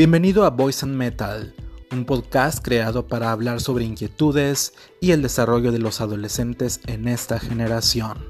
Bienvenido a Voice and Metal, un podcast creado para hablar sobre inquietudes y el desarrollo de los adolescentes en esta generación.